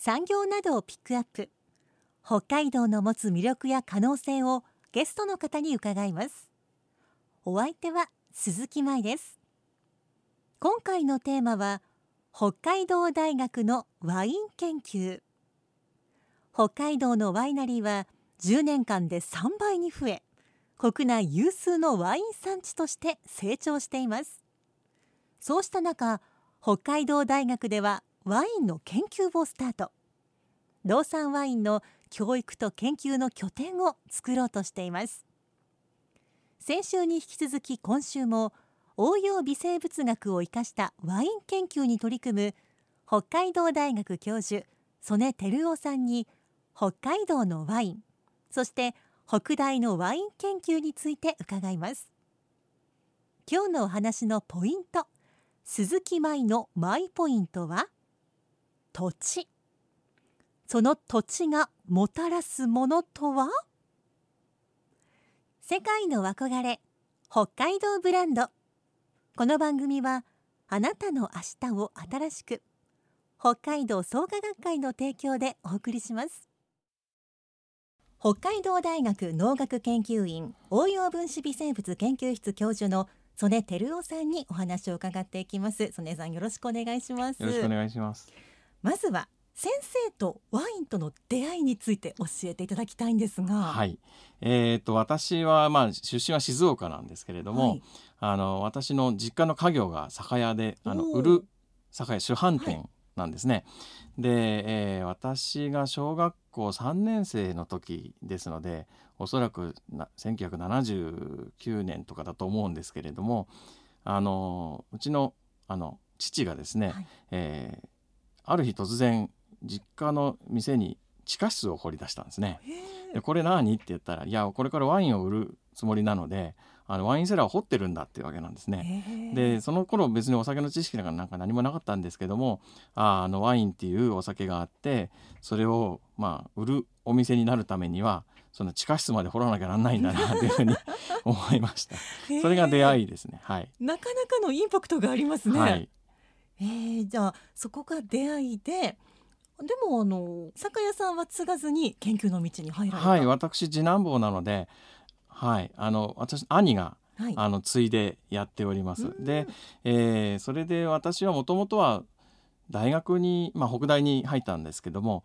産業などをピックアップ。北海道の持つ魅力や可能性をゲストの方に伺います。お相手は鈴木舞です。今回のテーマは北海道大学のワイン研究。北海道のワイナリーは10年間で3倍に増え国内有数のワイン産地として成長しています。そうした中北海道大学ではワインの研究をスタート。道産ワインの教育と研究の拠点を作ろうとしています。先週に引き続き今週も応用微生物学を生かしたワイン研究に取り組む北海道大学教授曽根照夫さんに北海道のワインそして北大のワイン研究について伺います。今日のお話のポイント鈴木舞のマイポイントは？土地。その土地がもたらすものとは？世界の憧れ北海道ブランド。この番組はあなたの明日を新しく北海道創価学会の提供でお送りします。北海道大学農学研究院応用分子微生物研究室教授の曽根照夫さんにお話を伺っていきます。曽根さんよろしくお願いします。よろしくお願いします。まずは先生とワインとの出会いについて教えていただきたいんですが。はい。えーと、私は、まあ、出身は静岡なんですけれども、はい、あの私の実家の家業が酒屋であの売る酒屋主販店なんですね。はい、で、えー、私が小学校3年生の時ですのでおそらくな1979年とかだと思うんですけれどもあのうちのあの父がですね、はい、えー、ある日突然実家の店に地下室を掘り出したんですね。でこれ何？って言ったらいやこれからワインを売るつもりなのであのワインセラーを掘ってるんだっていうわけなんですね。でその頃別にお酒の知識なんかなんか何もなかったんですけどもああのワインっていうお酒があってそれをまあ売るお店になるためにはその地下室まで掘らなきゃなんないんだなというふうに 思いました。それが出会いですね。はい。なかなかのインパクトがありますね。はい、えー、じゃあそこが出会いででもあの酒屋さんは継がずに研究の道に入られた。はい私次男坊なのではいあの私兄がはい、あの継いでやっております。で、えー、それで私はもともとは大学に、まあ、北大に入ったんですけども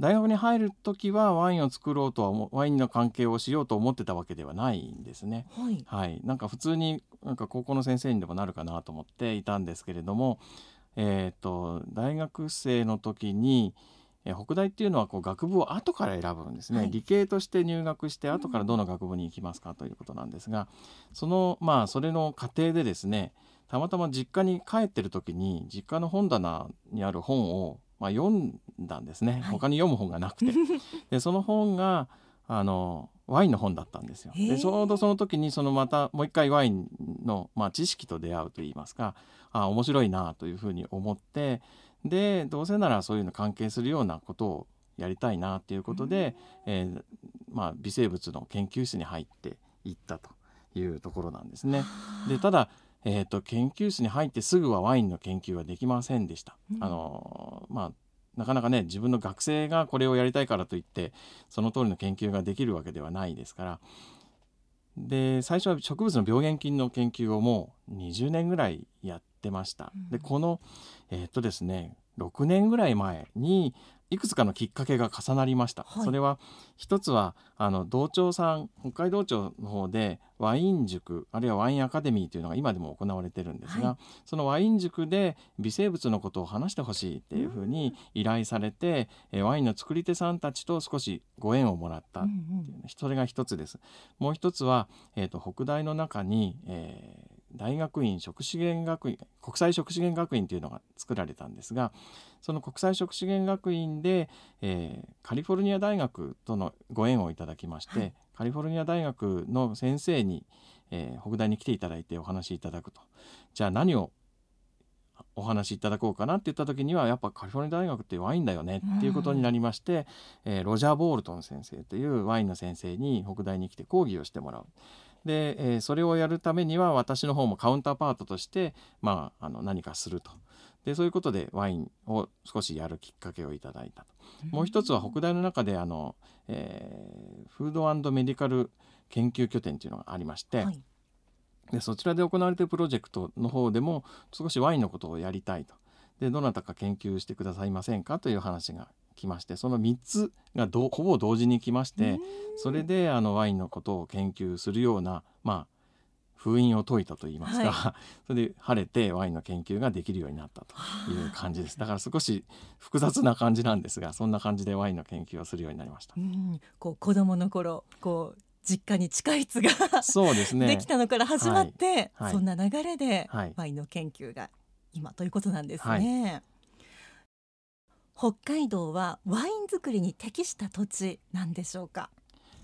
大学に入る時はワインを作ろうとはワインの関係をしようと思ってたわけではないんですね。はい、はい、なんか普通になんか高校の先生にでもなるかなと思っていたんですけれどもえーと、大学生の時に、え北大っていうのはこう学部を後から選ぶんですね、はい、理系として入学して後からどの学部に行きますかということなんですが、そのまあそれの過程でですねたまたま実家に帰ってる時に実家の本棚にある本を、まあ、読んだんですね、はい、他に読む本がなくて。でその本があのワインの本だったんですよ。でちょうどその時にそのまたもう一回ワインの、まあ、知識と出会うといいますかあ面白いなというふうに思ってでどうせならそういうの関係するようなことをやりたいなということで、うん、えー、まあ、微生物の研究室に入っていったというところなんですね。でただえーと、研究室に入ってすぐはワインの研究はできませんでした。うん、あのまあなかなかね自分の学生がこれをやりたいからといってその通りの研究ができるわけではないですからで最初は植物の病原菌の研究をもう20年ぐらいやってました。でこのえー、っとですね6年ぐらい前にいくつかのきっかけが重なりました、はい、それは一つはあの道庁さん北海道庁の方でワイン塾あるいはワインアカデミーというのが今でも行われてるんですが、はい、そのワイン塾で微生物のことを話してほしいっていうふうに依頼されて、うん、ワインの作り手さんたちと少しご縁をもらったっていう、それが一つです。もう一つは、えーと、北大の中に、えー大学院食資源学院国際食資源学院というのが作られたんですがその国際食資源学院で、えー、カリフォルニア大学とのご縁をいただきまして、はい、カリフォルニア大学の先生に、えー、北大に来ていただいてお話しいただくと。じゃあ何をお話しいただこうかなって言った時にはやっぱカリフォルニア大学ってワインだよねっていうことになりまして、うん、えー、ロジャー・ボールトン先生というワインの先生に北大に来て講義をしてもらう。で、えー、それをやるためには私の方もカウンターパートとして、まあ、あの何かすると。でそういうことでワインを少しやるきっかけをいただいたと。もう一つは北大の中であの、えー、フードメディカル研究拠点というのがありまして、はい、でそちらで行われているプロジェクトの方でも少しワインのことをやりたいと。でどなたか研究してくださいませんかという話が来ましてその3つがほぼ同時に来ましてそれであのワインのことを研究するようなまあ封印を解いたと言いますか、はい、それで晴れてワインの研究ができるようになったという感じです。だから少し複雑な感じなんですがそんな感じでワインの研究をするようになりました。うん。こう子供の頃こう実家に地下室がそうですね。できたのから始まって、はい、そんな流れでワインの研究が今ということなんですね。北海道はワイン作りに適した土地なんでしょうか？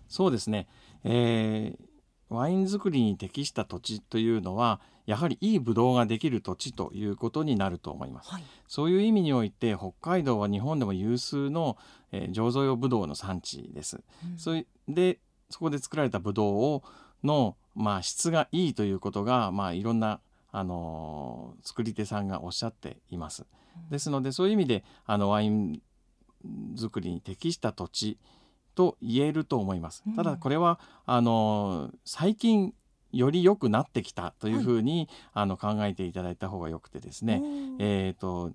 そうですね、えー、ワイン作りに適した土地というのはやはりいいブドウができる土地ということになると思います、はい、そういう意味において北海道は日本でも有数の、えー、醸造用ブドウの産地です、うん、それでそこで作られたブドウをの、まあ、質がいいということが、まあ、いろんなあの作り手さんがおっしゃっています。ですのでそういう意味であのワイン作りに適した土地と言えると思います。ただこれはあの最近より良くなってきたというふうに、はい、あの考えていただいた方がよくてですね、えっ、ー、と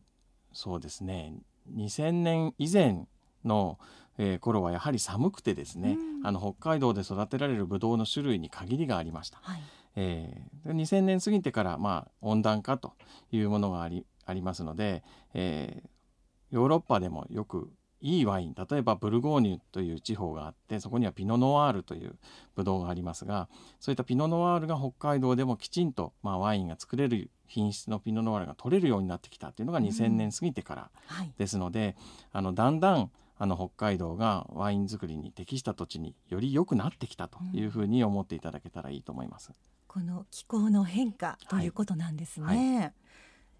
そうですね。2000年以前の、えー、頃はやはり寒くてですね、あの北海道で育てられるブドウの種類に限りがありました。はい、えー、2000年過ぎてから、まあ、温暖化というものがありありますので、えー、ヨーロッパでもよくいいワイン例えばブルゴーニュという地方があってそこにはピノ・ノワールというブドウがありますがそういったピノ・ノワールが北海道でもきちんと、まあ、ワインが作れる品質のピノ・ノワールが取れるようになってきたというのが2000年過ぎてからですので、うんはい、あのだんだんあの北海道がワイン作りに適した土地により良くなってきたというふうに思っていただけたらいいと思います。うん、この気候の変化ということなんですね。はいはい、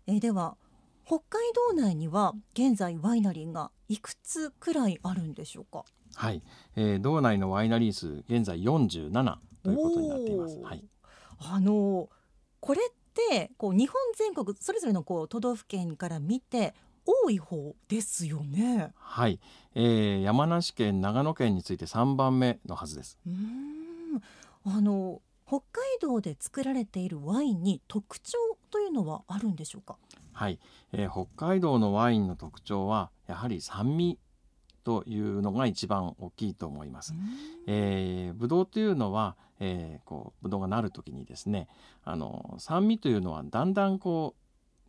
えでは北海道内には現在ワイナリーがいくつくらいあるんでしょうか？はい、えー、道内のワイナリー数現在47ということになっています。はい、あのこれってこう日本全国それぞれのこう都道府県から見て多い方ですよね。はい、えー、山梨県長野県について3番目のはずです。うんあの北海道で作られているワインに特徴というのはあるんでしょうか？はい、えー、北海道のワインの特徴はやはり酸味というのが一番大きいと思います。えー、ブドウというのは、えー、こうブドウがなる時にですねあの酸味というのはだんだんこう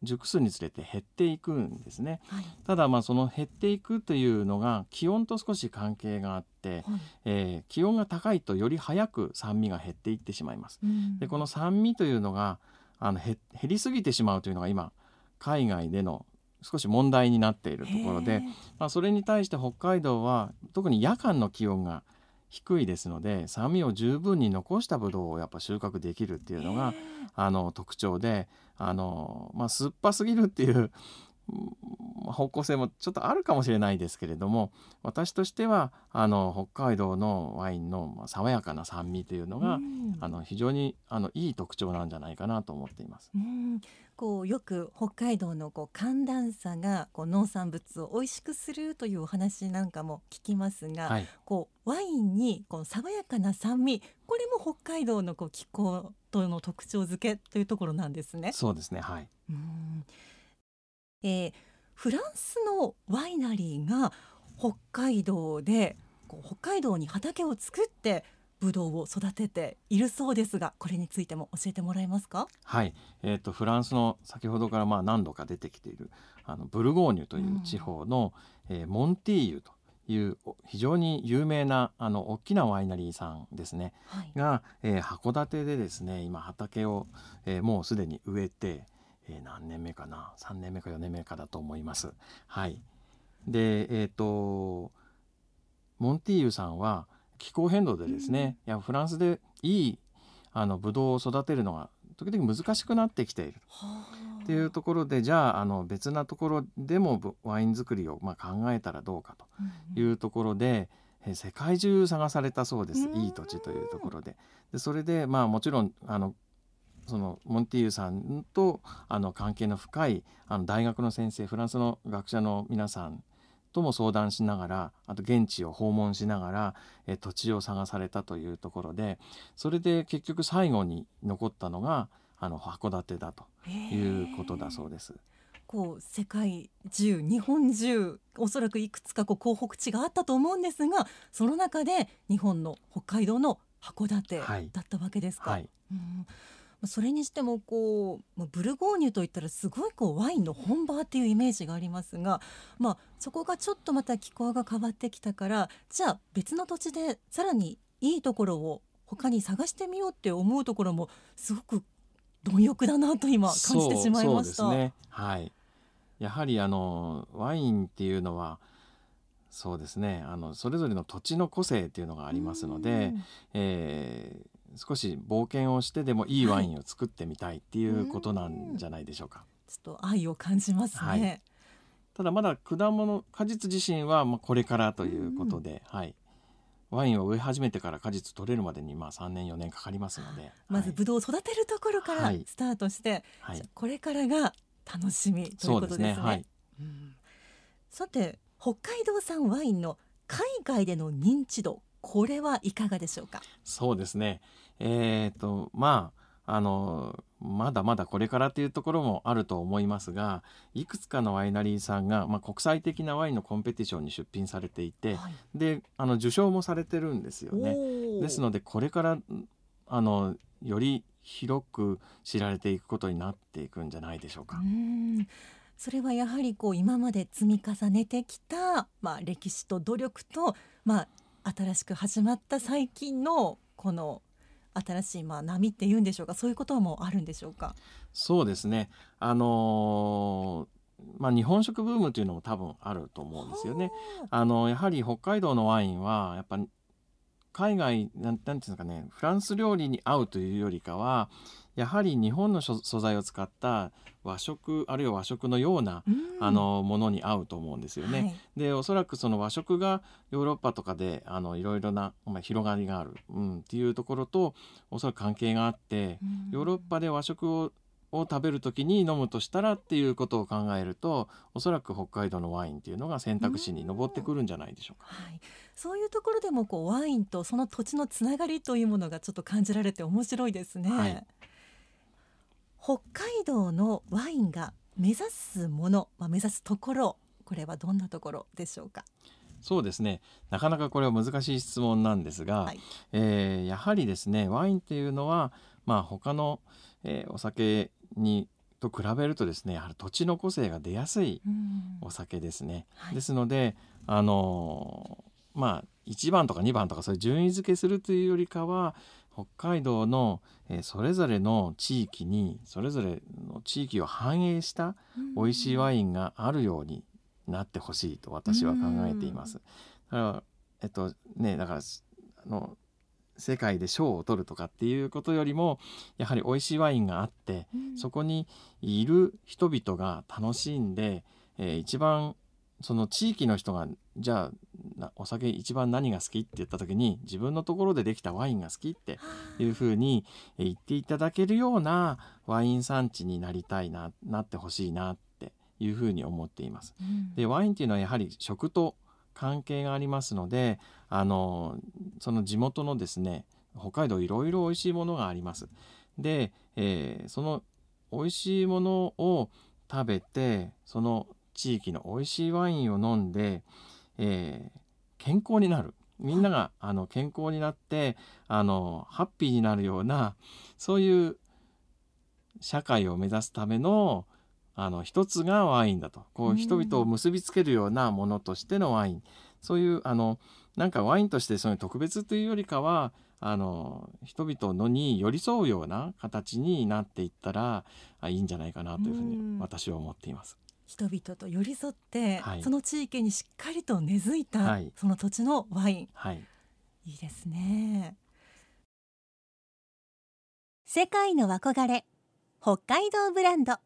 熟すにつれて減っていくんですね、はい、ただまあその減っていくというのが気温と少し関係があって、はい、えー、気温が高いとより早く酸味が減っていってしまいます。でこの酸味というのがあの減りすぎてしまうというのが今海外での少し問題になっているところで、まあ、それに対して北海道は特に夜間の気温が低いですので酸味を十分に残したブドウをやっぱ収穫できるっていうのがあの特徴であの、まあ、酸っぱすぎるっていう方向性もちょっとあるかもしれないですけれども私としてはあの北海道のワインの爽やかな酸味というのが、あの非常にあのいい特徴なんじゃないかなと思っています。こうよく北海道のこう寒暖差がこう農産物を美味しくするというお話なんかも聞きますが、はい、こうワインにこう爽やかな酸味これも北海道のこう気候との特徴付けというところなんですね。そうですねはい。うんえー、フランスのワイナリーが北海道で北海道に畑を作ってブドウを育てているそうですがこれについても教えてもらえますか？はい、えーと、フランスの先ほどからまあ何度か出てきているあのブルゴーニュという地方の、うん、えー、モンティーユという非常に有名なあの大きなワイナリーさんですね、はい、が、えー、函館でですね今畑を、えー、もうすでに植えて、えー、何年目かな？3年目か4年目かだと思います。はい、でえっ、とモンティーユさんは気候変動でですね、うん、いやフランスでいいあのブドウを育てるのが時々難しくなってきている。っていうところでじゃああの別なところでもワイン作りをまあ考えたらどうかというところで、うん、世界中探されたそうです、いい土地というところで。でそれでまあもちろんあのそのモンティーユさんとあの関係の深いあの大学の先生フランスの学者の皆さんとも相談しながらあと現地を訪問しながらえ土地を探されたというところでそれで結局最後に残ったのがあの函館だということだそうです。こう世界中日本中おそらくいくつかこう港北地があったと思うんですがその中で日本の北海道の函館だったわけですか。はいはい、うんそれにしてもこうブルゴーニュといったらすごいこうワインの本場っていうイメージがありますが、まあ、そこがちょっとまた気候が変わってきたからじゃあ別の土地でさらにいいところを他に探してみようって思うところもすごく貪欲だなと今感じてしまいました。ね、はい。やはりあのワインっていうのはそうですねあのそれぞれの土地の個性っていうのがありますので、えー、少し冒険をしてでもいいワインを作ってみたいっていうことなんじゃないでしょうか。はい、ちょっと愛を感じますね。はい、ただまだ果物果実自身はまあこれからということで、はい。ワインを植え始めてから果実取れるまでにまあ3年4年かかりますのでまずブドウを育てるところからスタートして、はい、これからが楽しみということですね。すねはい、うん、さて北海道産ワインの海外での認知度これはいかがでしょうか？そうですねえーと、まああのまだまだこれからというところもあると思いますがいくつかのワイナリーさんが、まあ、国際的なワインのコンペティションに出品されていて、はい、であの受賞もされてるんですよね。ですのでこれからあのより広く知られていくことになっていくんじゃないでしょうか。うそれはやはりこう今まで積み重ねてきた、まあ、歴史と努力と、まあ、新しく始まった最近のこの新しいまあ波っていうんでしょうか？そういうこともあるんでしょうか？そうですね。あのー、まあ、日本食ブームというのも多分あると思うんですよね。あ。のやはり北海道のワインはやっぱ海外なんていうんですかねフランス料理に合うというよりかはやはり日本の素材を使った和食あるいは和食のような、あのものに合うと思うんですよね。はい、でおそらくその和食がヨーロッパとかであのいろいろな、まあ、広がりがある、うん、っていうところとおそらく関係があって、ヨーロッパで和食をを食べる時に飲むとしたらっていうことを考えるとおそらく北海道のワインっていうのが選択肢に上ってくるんじゃないでしょうか。はい、そういうところでもこうワインとその土地のつながりというものがちょっと感じられて面白いですね。はい。北海道のワインが目指すもの、まあ、目指すところこれはどんなところでしょうか？そうですね。なかなかこれは難しい質問なんですが、はい、えー、やはりですねワインっていうのは、まあ、他の、えー、お酒にと比べるとですねやはり土地の個性が出やすいお酒ですね。はい、ですのであのまあ1番とか2番とかそういう順位付けするというよりかは北海道の、えー、それぞれの地域にそれぞれの地域を反映した美味しいワインがあるようになってほしいと私は考えています。だからえっとねだからあの世界で賞を取るとかっていうことよりもやはり美味しいワインがあって、そこにいる人々が楽しんで、えー、一番その地域の人がじゃあお酒一番何が好きって言った時に自分のところでできたワインが好きっていうふうに言っていただけるようなワイン産地になりたいななってほしいなっていうふうに思っています。うん、でワインっていうのはやはり食と関係がありますのであのその地元のですね北海道いろいろ美味しいものがあります。で、えー、その美味しいものを食べてその地域の美味しいワインを飲んで、えー、健康になる。みんなが あの健康になってあのハッピーになるようなそういう社会を目指すためのあの一つがワインだと。こう人々を結びつけるようなものとしてのワイン。そういうあのなんかワインとしてその特別というよりかはあの人々のに寄り添うような形になっていったらいいんじゃないかなというふうに私は思っています。人々と寄り添って、はい、その地域にしっかりと根付いた、はい、その土地のワイン、はい、いいですね。世界の憧れ北海道ブランド。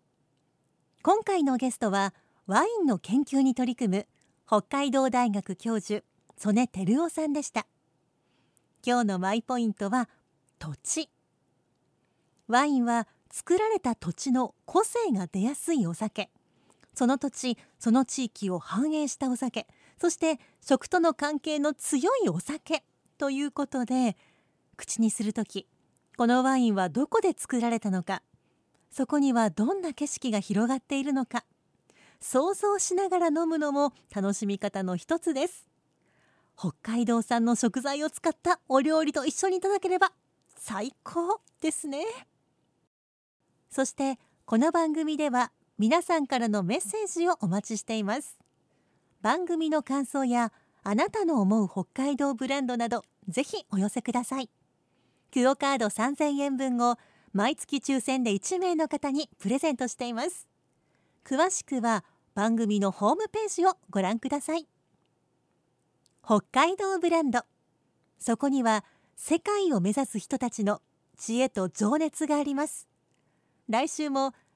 今回のゲストはワインの研究に取り組む北海道大学教授曽根照夫さんでした。今日のマイポイントは土地。ワインは作られた土地の個性が出やすいお酒その土地その地域を反映したお酒そして食との関係の強いお酒ということで口にする時このワインはどこで作られたのかそこにはどんな景色が広がっているのか想像しながら飲むのも楽しみ方の一つです。北海道産の食材を使ったお料理と一緒にいただければ最高ですね。そしてこの番組では皆さんからのメッセージをお待ちしています。番組の感想やあなたの思う北海道ブランドなどぜひお寄せください。クオカード3000円分を毎月抽選で1名の方にプレゼントしています。詳しくは番組のホームページをご覧ください。北海道ブランド。そこには世界を目指す人たちの知恵と情熱があります。来週も